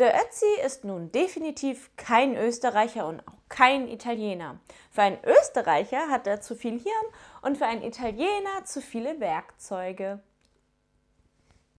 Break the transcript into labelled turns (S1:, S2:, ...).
S1: Der Ötzi ist nun definitiv kein Österreicher und auch kein Italiener. Für einen Österreicher hat er zu viel Hirn und für einen Italiener zu viele Werkzeuge.